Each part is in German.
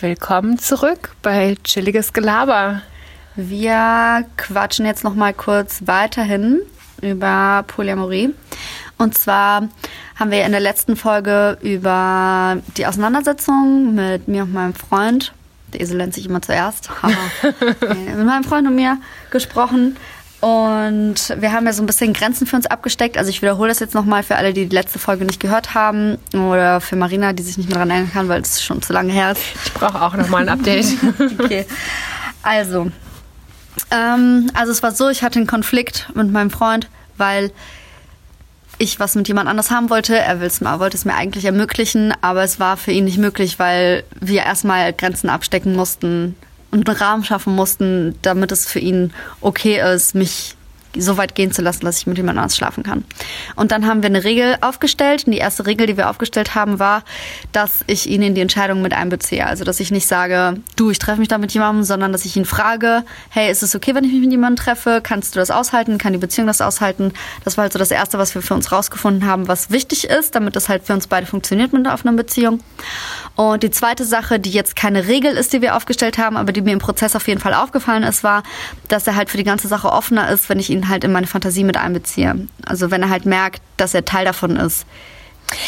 Willkommen zurück bei Chilliges Gelaber. Wir quatschen jetzt noch mal kurz weiterhin über Polyamorie. Und zwar haben wir in der letzten Folge über die Auseinandersetzung mit mir und meinem Freund, der Esel nennt sich immer zuerst, mit meinem Freund und mir gesprochen. Und wir haben ja so ein bisschen Grenzen für uns abgesteckt. Also ich wiederhole das jetzt nochmal für alle, die die letzte Folge nicht gehört haben. Oder für Marina, die sich nicht mehr daran erinnern kann, weil es schon zu lange her ist. Ich brauche auch nochmal ein Update. okay. Also, ähm, also es war so, ich hatte einen Konflikt mit meinem Freund, weil ich was mit jemand anders haben wollte. Er wollte es mir eigentlich ermöglichen, aber es war für ihn nicht möglich, weil wir erstmal Grenzen abstecken mussten einen Rahmen schaffen mussten, damit es für ihn okay ist, mich so weit gehen zu lassen, dass ich mit jemand anders schlafen kann. Und dann haben wir eine Regel aufgestellt. Und die erste Regel, die wir aufgestellt haben, war, dass ich ihn in die Entscheidung mit einbeziehe. Also, dass ich nicht sage, du, ich treffe mich da mit jemandem, sondern dass ich ihn frage, hey, ist es okay, wenn ich mich mit jemandem treffe? Kannst du das aushalten? Kann die Beziehung das aushalten? Das war halt so das Erste, was wir für uns rausgefunden haben, was wichtig ist, damit das halt für uns beide funktioniert mit einer offenen Beziehung. Und die zweite Sache, die jetzt keine Regel ist, die wir aufgestellt haben, aber die mir im Prozess auf jeden Fall aufgefallen ist, war, dass er halt für die ganze Sache offener ist, wenn ich ihn halt in meine Fantasie mit einbeziehe. Also wenn er halt merkt, dass er Teil davon ist.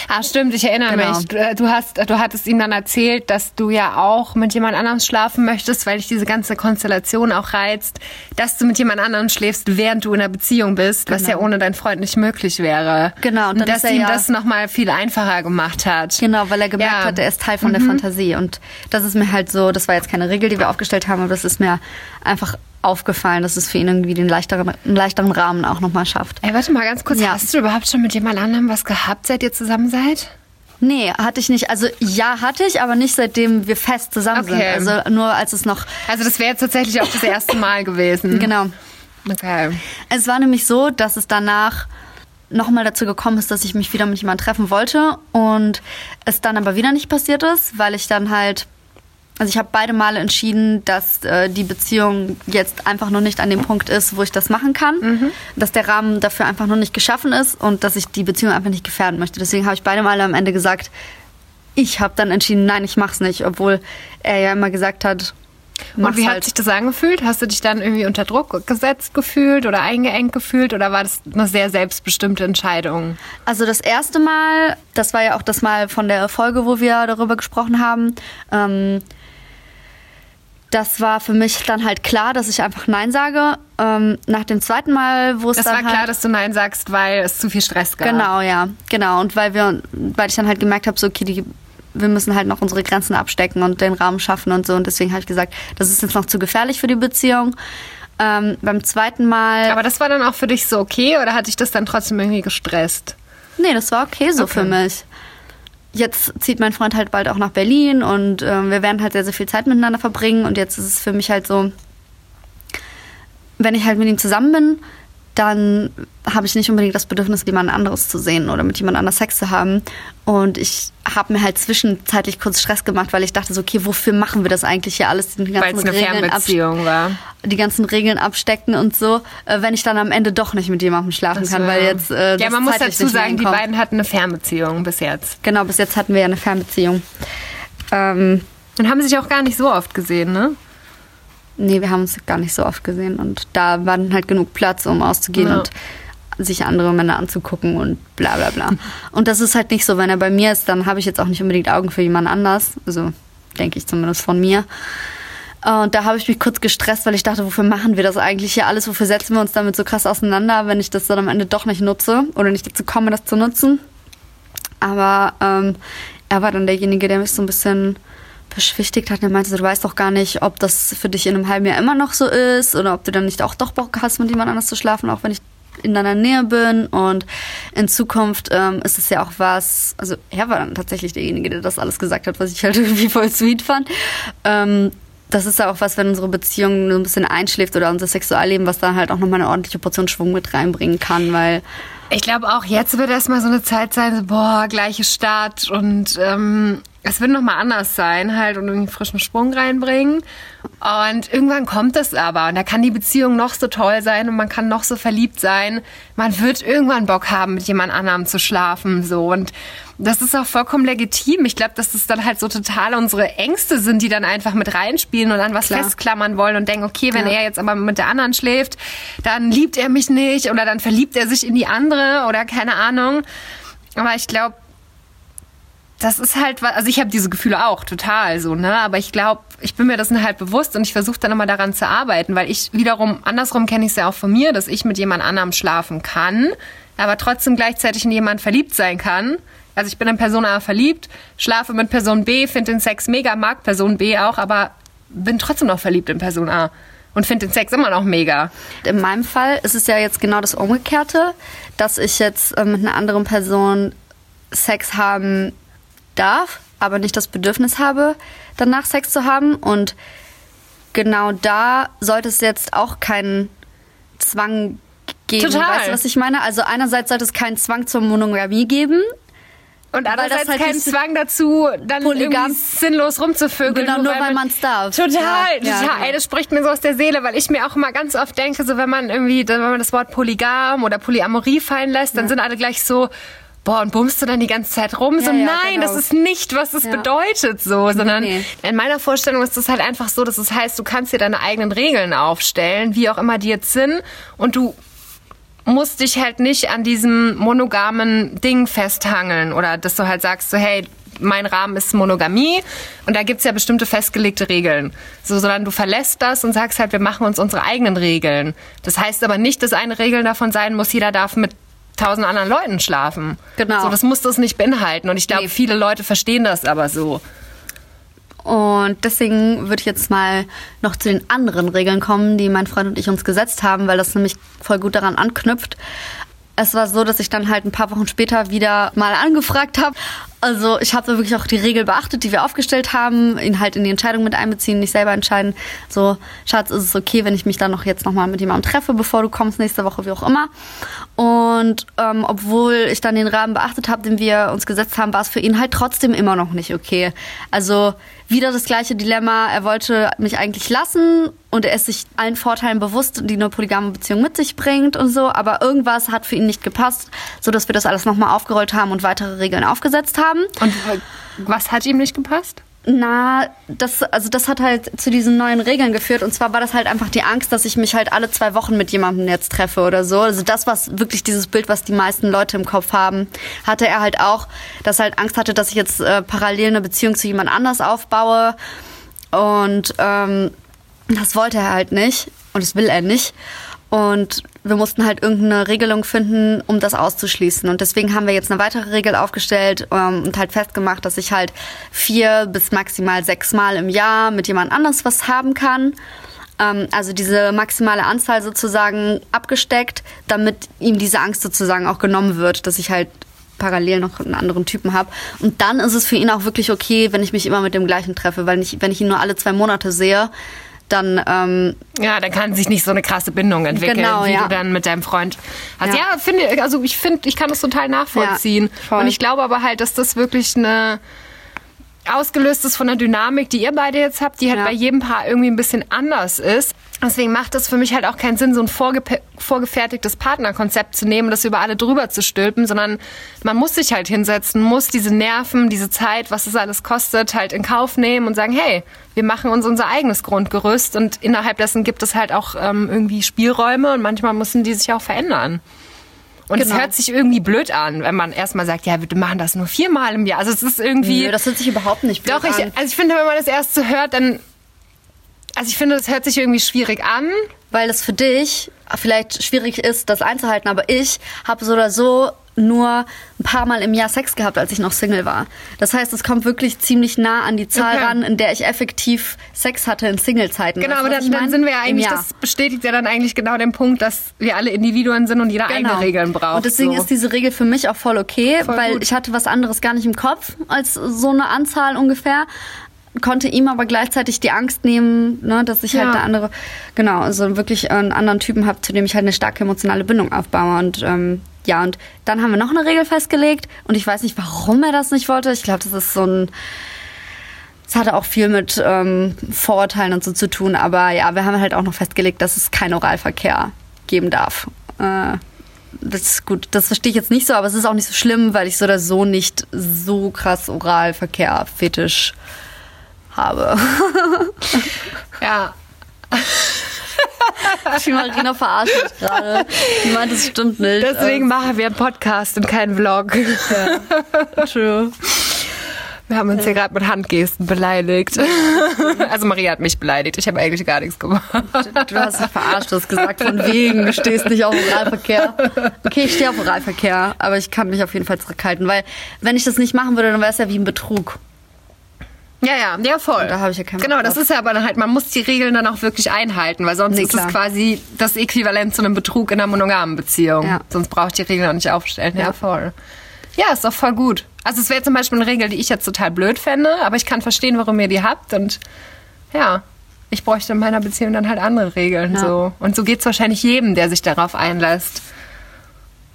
Ah, stimmt, ich erinnere genau. mich. Du, du, hast, du hattest ihm dann erzählt, dass du ja auch mit jemand anderem schlafen möchtest, weil dich diese ganze Konstellation auch reizt, dass du mit jemand anderem schläfst, während du in einer Beziehung bist, genau. was ja ohne deinen Freund nicht möglich wäre. Genau. Und, und dass ihm ja das nochmal viel einfacher gemacht hat. Genau, weil er gemerkt ja. hat, er ist Teil von mhm. der Fantasie. Und das ist mir halt so, das war jetzt keine Regel, die wir aufgestellt haben, aber das ist mir einfach aufgefallen, dass es für ihn irgendwie den leichteren, einen leichteren Rahmen auch nochmal schafft. Ey, warte mal ganz kurz. Ja. Hast du überhaupt schon mit jemand anderem was gehabt, seit ihr zusammen seid? Nee, hatte ich nicht. Also ja, hatte ich, aber nicht seitdem wir fest zusammen okay. sind. Also nur als es noch. Also das wäre jetzt tatsächlich auch das erste Mal gewesen. Genau. Okay. Es war nämlich so, dass es danach nochmal dazu gekommen ist, dass ich mich wieder mit jemandem treffen wollte und es dann aber wieder nicht passiert ist, weil ich dann halt also ich habe beide Male entschieden, dass äh, die Beziehung jetzt einfach noch nicht an dem Punkt ist, wo ich das machen kann, mhm. dass der Rahmen dafür einfach noch nicht geschaffen ist und dass ich die Beziehung einfach nicht gefährden möchte. Deswegen habe ich beide Male am Ende gesagt, ich habe dann entschieden, nein, ich mach's nicht, obwohl er ja immer gesagt hat. Und wie halt. hat sich das angefühlt? Hast du dich dann irgendwie unter Druck gesetzt gefühlt oder eingeengt gefühlt oder war das eine sehr selbstbestimmte Entscheidung? Also das erste Mal, das war ja auch das Mal von der Folge, wo wir darüber gesprochen haben. Ähm, das war für mich dann halt klar, dass ich einfach Nein sage. Ähm, nach dem zweiten Mal, wo es das dann war halt klar, dass du Nein sagst, weil es zu viel Stress gab. Genau, ja, genau. Und weil wir, weil ich dann halt gemerkt habe, so okay, die, wir müssen halt noch unsere Grenzen abstecken und den Rahmen schaffen und so. Und deswegen habe ich gesagt, das ist jetzt noch zu gefährlich für die Beziehung. Ähm, beim zweiten Mal. Aber das war dann auch für dich so okay oder hat dich das dann trotzdem irgendwie gestresst? Nee, das war okay so okay. für mich jetzt zieht mein Freund halt bald auch nach Berlin und äh, wir werden halt sehr, sehr viel Zeit miteinander verbringen. Und jetzt ist es für mich halt so, wenn ich halt mit ihm zusammen bin, dann habe ich nicht unbedingt das Bedürfnis, jemand anderes zu sehen oder mit jemand anders Sex zu haben. Und ich habe mir halt zwischenzeitlich kurz Stress gemacht, weil ich dachte so, okay, wofür machen wir das eigentlich hier alles? Die ganzen weil es eine Fernbeziehung war. Die ganzen Regeln abstecken und so, äh, wenn ich dann am Ende doch nicht mit jemandem schlafen das kann, weil jetzt äh, Ja, man muss dazu sagen, die beiden hatten eine Fernbeziehung bis jetzt. Genau, bis jetzt hatten wir ja eine Fernbeziehung. Ähm, und haben sich auch gar nicht so oft gesehen, ne? Nee, wir haben uns gar nicht so oft gesehen und da war dann halt genug Platz, um auszugehen ja. und sich andere Männer anzugucken und bla bla bla. Und das ist halt nicht so, wenn er bei mir ist, dann habe ich jetzt auch nicht unbedingt Augen für jemand anders. Also denke ich zumindest von mir. Und da habe ich mich kurz gestresst, weil ich dachte, wofür machen wir das eigentlich hier alles? Wofür setzen wir uns damit so krass auseinander, wenn ich das dann am Ende doch nicht nutze oder nicht dazu komme, das zu nutzen? Aber ähm, er war dann derjenige, der mich so ein bisschen beschwichtigt hat. Er meinte, du weißt doch gar nicht, ob das für dich in einem halben Jahr immer noch so ist oder ob du dann nicht auch doch Bock hast, mit jemand anders zu schlafen, auch wenn ich in deiner Nähe bin. Und in Zukunft ähm, ist es ja auch was, also er war dann tatsächlich derjenige, der das alles gesagt hat, was ich halt irgendwie voll sweet fand. Ähm, das ist ja auch was, wenn unsere Beziehung so ein bisschen einschläft oder unser Sexualleben, was dann halt auch nochmal eine ordentliche Portion Schwung mit reinbringen kann, weil ich glaube auch jetzt wird erstmal so eine Zeit sein, so, boah, gleiche Stadt und ähm, es wird nochmal anders sein, halt und irgendwie frischen Sprung reinbringen. Und irgendwann kommt es aber. Und da kann die Beziehung noch so toll sein und man kann noch so verliebt sein. Man wird irgendwann Bock haben, mit jemand anderem zu schlafen. So. Und das ist auch vollkommen legitim. Ich glaube, dass das dann halt so total unsere Ängste sind, die dann einfach mit reinspielen und an was Klar. festklammern wollen und denken, okay, wenn ja. er jetzt aber mit der anderen schläft, dann liebt er mich nicht oder dann verliebt er sich in die andere oder keine Ahnung. Aber ich glaube, das ist halt, also ich habe diese Gefühle auch total so, ne? Aber ich glaube, ich bin mir das halt bewusst und ich versuche dann immer daran zu arbeiten, weil ich wiederum, andersrum kenne ich es ja auch von mir, dass ich mit jemand anderem schlafen kann, aber trotzdem gleichzeitig in jemand verliebt sein kann. Also ich bin in Person A verliebt, schlafe mit Person B, finde den Sex mega, mag Person B auch, aber bin trotzdem noch verliebt in Person A und finde den Sex immer noch mega. In meinem Fall ist es ja jetzt genau das Umgekehrte, dass ich jetzt äh, mit einer anderen Person Sex haben darf, aber nicht das Bedürfnis habe, danach Sex zu haben. Und genau da sollte es jetzt auch keinen Zwang geben. Total. Weißt du, was ich meine? Also einerseits sollte es keinen Zwang zur Monogamie geben. Und andererseits halt keinen Zwang dazu, dann polygam sinnlos rumzuvögeln. Genau, nur, weil man es darf. Total, ja, total. Ja, genau. Ey, das spricht mir so aus der Seele, weil ich mir auch immer ganz oft denke, so wenn man irgendwie, wenn man das Wort Polygam oder Polyamorie fallen lässt, dann ja. sind alle gleich so, boah, und bummst du dann die ganze Zeit rum? Ja, so, ja, nein, genau. das ist nicht, was es ja. bedeutet, so, sondern nee. in meiner Vorstellung ist es halt einfach so, dass es heißt, du kannst dir deine eigenen Regeln aufstellen, wie auch immer die jetzt sind, und du musst dich halt nicht an diesem monogamen Ding festhangeln oder dass du halt sagst, so, hey, mein Rahmen ist Monogamie und da gibt's ja bestimmte festgelegte Regeln. So, sondern du verlässt das und sagst halt, wir machen uns unsere eigenen Regeln. Das heißt aber nicht, dass eine Regel davon sein muss, jeder darf mit tausend anderen Leuten schlafen. Genau. So, das muss das nicht beinhalten. Und ich glaube, nee. viele Leute verstehen das aber so. Und deswegen würde ich jetzt mal noch zu den anderen Regeln kommen, die mein Freund und ich uns gesetzt haben, weil das nämlich voll gut daran anknüpft es war so, dass ich dann halt ein paar Wochen später wieder mal angefragt habe. Also ich habe wirklich auch die Regel beachtet, die wir aufgestellt haben, ihn halt in die Entscheidung mit einbeziehen, nicht selber entscheiden. So, Schatz, ist es okay, wenn ich mich dann noch jetzt nochmal mit jemandem treffe, bevor du kommst nächste Woche, wie auch immer. Und ähm, obwohl ich dann den Rahmen beachtet habe, den wir uns gesetzt haben, war es für ihn halt trotzdem immer noch nicht okay. Also wieder das gleiche Dilemma. Er wollte mich eigentlich lassen und er ist sich allen Vorteilen bewusst, die eine polygame Beziehung mit sich bringt und so. Aber irgendwas hat für ihn nicht gepasst, so dass wir das alles nochmal aufgerollt haben und weitere Regeln aufgesetzt haben. Und was hat ihm nicht gepasst? Na, das, also das hat halt zu diesen neuen Regeln geführt. Und zwar war das halt einfach die Angst, dass ich mich halt alle zwei Wochen mit jemandem jetzt treffe oder so. Also das, was wirklich dieses Bild, was die meisten Leute im Kopf haben, hatte er halt auch, dass er halt Angst hatte, dass ich jetzt äh, parallel eine Beziehung zu jemand anders aufbaue. Und ähm, das wollte er halt nicht. Und das will er nicht. Und wir mussten halt irgendeine Regelung finden, um das auszuschließen. Und deswegen haben wir jetzt eine weitere Regel aufgestellt ähm, und halt festgemacht, dass ich halt vier bis maximal sechs Mal im Jahr mit jemand anders was haben kann. Ähm, also diese maximale Anzahl sozusagen abgesteckt, damit ihm diese Angst sozusagen auch genommen wird, dass ich halt parallel noch einen anderen Typen habe. Und dann ist es für ihn auch wirklich okay, wenn ich mich immer mit dem gleichen treffe, weil ich, wenn ich ihn nur alle zwei Monate sehe, dann ähm, ja, dann kann sich nicht so eine krasse Bindung entwickeln, genau, wie ja. du dann mit deinem Freund hast. Ja, ja finde also ich finde, ich kann das total nachvollziehen. Ja, und ich glaube aber halt, dass das wirklich eine ausgelöst ist von der Dynamik, die ihr beide jetzt habt, die halt bei jedem Paar irgendwie ein bisschen anders ist. Deswegen macht es für mich halt auch keinen Sinn, so ein vorge vorgefertigtes Partnerkonzept zu nehmen, das über alle drüber zu stülpen, sondern man muss sich halt hinsetzen, muss diese Nerven, diese Zeit, was es alles kostet, halt in Kauf nehmen und sagen, hey, wir machen uns unser eigenes Grundgerüst und innerhalb dessen gibt es halt auch ähm, irgendwie Spielräume und manchmal müssen die sich auch verändern. Und genau. es hört sich irgendwie blöd an, wenn man erstmal sagt, ja, wir machen das nur viermal im Jahr. Also es ist irgendwie. Nö, das hört sich überhaupt nicht blöd doch, ich, an. Also ich finde, wenn man das erst so hört, dann. Also ich finde, das hört sich irgendwie schwierig an. Weil es für dich vielleicht schwierig ist, das einzuhalten, aber ich habe so oder so nur ein paar Mal im Jahr Sex gehabt, als ich noch Single war. Das heißt, es kommt wirklich ziemlich nah an die Zahl okay. ran, in der ich effektiv Sex hatte in Single-Zeiten. Genau, aber dann, dann, sind wir ja eigentlich, das bestätigt ja dann eigentlich genau den Punkt, dass wir alle Individuen sind und jeder genau. eigene Regeln braucht. Und deswegen so. ist diese Regel für mich auch voll okay, voll weil gut. ich hatte was anderes gar nicht im Kopf als so eine Anzahl ungefähr konnte ihm aber gleichzeitig die Angst nehmen, ne, dass ich halt ja. halt eine andere, genau, also wirklich einen anderen Typen habe, zu dem ich halt eine starke emotionale Bindung aufbaue. Und ähm, ja, und dann haben wir noch eine Regel festgelegt und ich weiß nicht, warum er das nicht wollte. Ich glaube, das ist so ein. Es hatte auch viel mit ähm, Vorurteilen und so zu tun, aber ja, wir haben halt auch noch festgelegt, dass es keinen Oralverkehr geben darf. Äh, das ist gut, das verstehe ich jetzt nicht so, aber es ist auch nicht so schlimm, weil ich so oder so nicht so krass Oralverkehr fetisch habe. ja. Die Marina verarscht mich gerade. Die meint, das stimmt nicht. Deswegen ähm. machen wir einen Podcast und keinen Vlog. Ja. True. Wir haben uns hier gerade mit Handgesten beleidigt. Also Maria hat mich beleidigt. Ich habe eigentlich gar nichts gemacht. Du hast dich verarscht, du hast gesagt, von wegen, du stehst nicht auf Oralverkehr. Okay, ich stehe auf Oralverkehr, aber ich kann mich auf jeden Fall zurückhalten, weil wenn ich das nicht machen würde, dann wäre es ja wie ein Betrug. Ja, ja, ja, voll. Und da habe ich ja keinen Genau, das ist ja aber dann halt, man muss die Regeln dann auch wirklich einhalten, weil sonst nee, ist es quasi das Äquivalent zu einem Betrug in einer monogamen Beziehung. Ja. Sonst brauche ich die Regeln auch nicht aufstellen. Ja, ja voll. Ja, ist doch voll gut. Also es wäre zum Beispiel eine Regel, die ich jetzt total blöd fände, aber ich kann verstehen, warum ihr die habt und ja, ich bräuchte in meiner Beziehung dann halt andere Regeln. Ja. So. Und so geht es wahrscheinlich jedem, der sich darauf einlässt.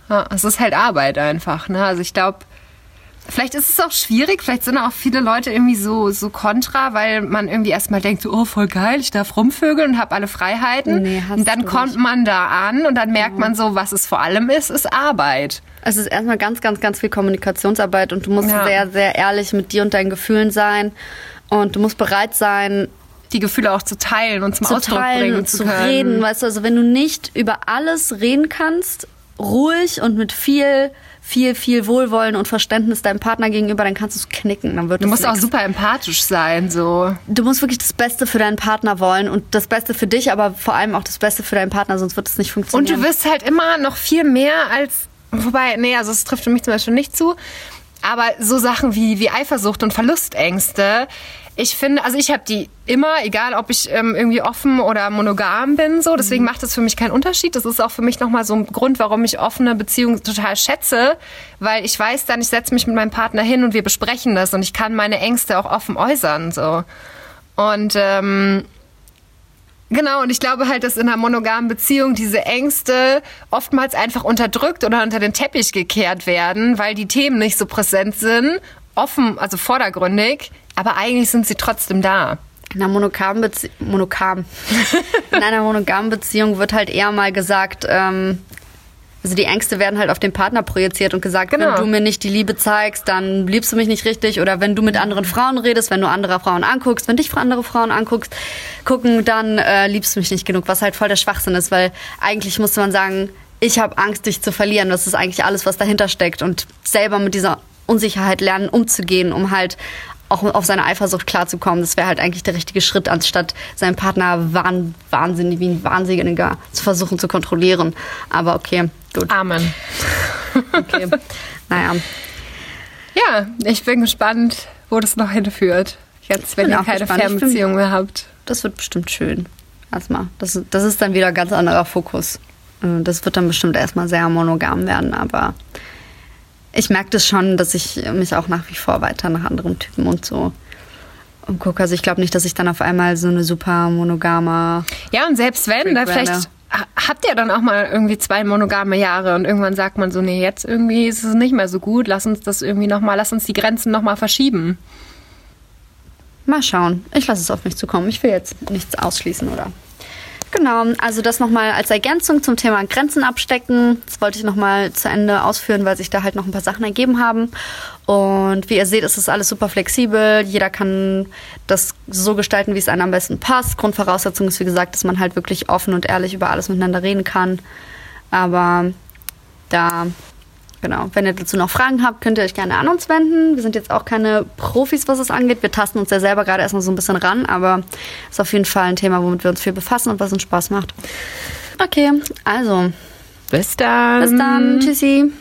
Ja, es ist halt Arbeit einfach. Ne? Also ich glaube, Vielleicht ist es auch schwierig, vielleicht sind auch viele Leute irgendwie so, so kontra, weil man irgendwie erstmal denkt, so, oh, voll geil, ich darf rumvögeln und habe alle Freiheiten. Nee, und dann kommt nicht. man da an und dann merkt ja. man so, was es vor allem ist, ist Arbeit. Es ist erstmal ganz, ganz, ganz viel Kommunikationsarbeit und du musst ja. sehr, sehr ehrlich mit dir und deinen Gefühlen sein und du musst bereit sein, die Gefühle auch zu teilen und zum zu Ausdruck teilen bringen und zu, zu reden. Weißt du, also wenn du nicht über alles reden kannst, ruhig und mit viel viel, viel Wohlwollen und Verständnis deinem Partner gegenüber, dann kannst du es knicken. Dann wird du musst nix. auch super empathisch sein, so. Du musst wirklich das Beste für deinen Partner wollen und das Beste für dich, aber vor allem auch das Beste für deinen Partner, sonst wird es nicht funktionieren. Und du wirst halt immer noch viel mehr als, wobei, nee, also es trifft für mich zum Beispiel nicht zu, aber so Sachen wie, wie Eifersucht und Verlustängste, ich finde, also ich habe die immer, egal ob ich ähm, irgendwie offen oder monogam bin, so. Deswegen mhm. macht das für mich keinen Unterschied. Das ist auch für mich nochmal so ein Grund, warum ich offene Beziehungen total schätze, weil ich weiß dann, ich setze mich mit meinem Partner hin und wir besprechen das und ich kann meine Ängste auch offen äußern, so. Und ähm, Genau, und ich glaube halt, dass in einer monogamen Beziehung diese Ängste oftmals einfach unterdrückt oder unter den Teppich gekehrt werden, weil die Themen nicht so präsent sind, offen, also vordergründig, aber eigentlich sind sie trotzdem da. In einer monogamen Beziehung, monogam. in einer monogamen Beziehung wird halt eher mal gesagt, ähm, also die Ängste werden halt auf den Partner projiziert und gesagt, genau. wenn du mir nicht die Liebe zeigst, dann liebst du mich nicht richtig. Oder wenn du mit anderen Frauen redest, wenn du andere Frauen anguckst, wenn dich andere Frauen anguckst, gucken, dann äh, liebst du mich nicht genug. Was halt voll der Schwachsinn ist, weil eigentlich musste man sagen, ich habe Angst, dich zu verlieren. Das ist eigentlich alles, was dahinter steckt. Und selber mit dieser Unsicherheit lernen, umzugehen, um halt auch auf seine Eifersucht klarzukommen. Das wäre halt eigentlich der richtige Schritt, anstatt seinen Partner wahn, wahnsinnig wie ein Wahnsinniger zu versuchen zu kontrollieren. Aber okay, gut. Amen. Okay, naja. Ja, ich bin gespannt, wo das noch hinführt. Jetzt, wenn ihr keine Fernbeziehung mehr habt. Das wird bestimmt schön. Erstmal. Das, das ist dann wieder ein ganz anderer Fokus. Äh, das wird dann bestimmt erstmal sehr monogam werden, aber ich merke das schon, dass ich mich auch nach wie vor weiter nach anderen Typen und so gucke. Also ich glaube nicht, dass ich dann auf einmal so eine super monogame. Ja, und selbst wenn, da vielleicht habt ihr dann auch mal irgendwie zwei monogame Jahre und irgendwann sagt man so, nee, jetzt irgendwie ist es nicht mehr so gut, lass uns das irgendwie nochmal, lass uns die Grenzen nochmal verschieben. Mal schauen. Ich lasse es auf mich zukommen. Ich will jetzt nichts ausschließen, oder? Genau, also das nochmal als Ergänzung zum Thema Grenzen abstecken. Das wollte ich nochmal zu Ende ausführen, weil sich da halt noch ein paar Sachen ergeben haben. Und wie ihr seht, ist das alles super flexibel. Jeder kann das so gestalten, wie es einem am besten passt. Grundvoraussetzung ist, wie gesagt, dass man halt wirklich offen und ehrlich über alles miteinander reden kann. Aber da Genau. Wenn ihr dazu noch Fragen habt, könnt ihr euch gerne an uns wenden. Wir sind jetzt auch keine Profis, was es angeht. Wir tasten uns ja selber gerade erstmal so ein bisschen ran, aber ist auf jeden Fall ein Thema, womit wir uns viel befassen und was uns Spaß macht. Okay, also. Bis dann. Bis dann. Tschüssi.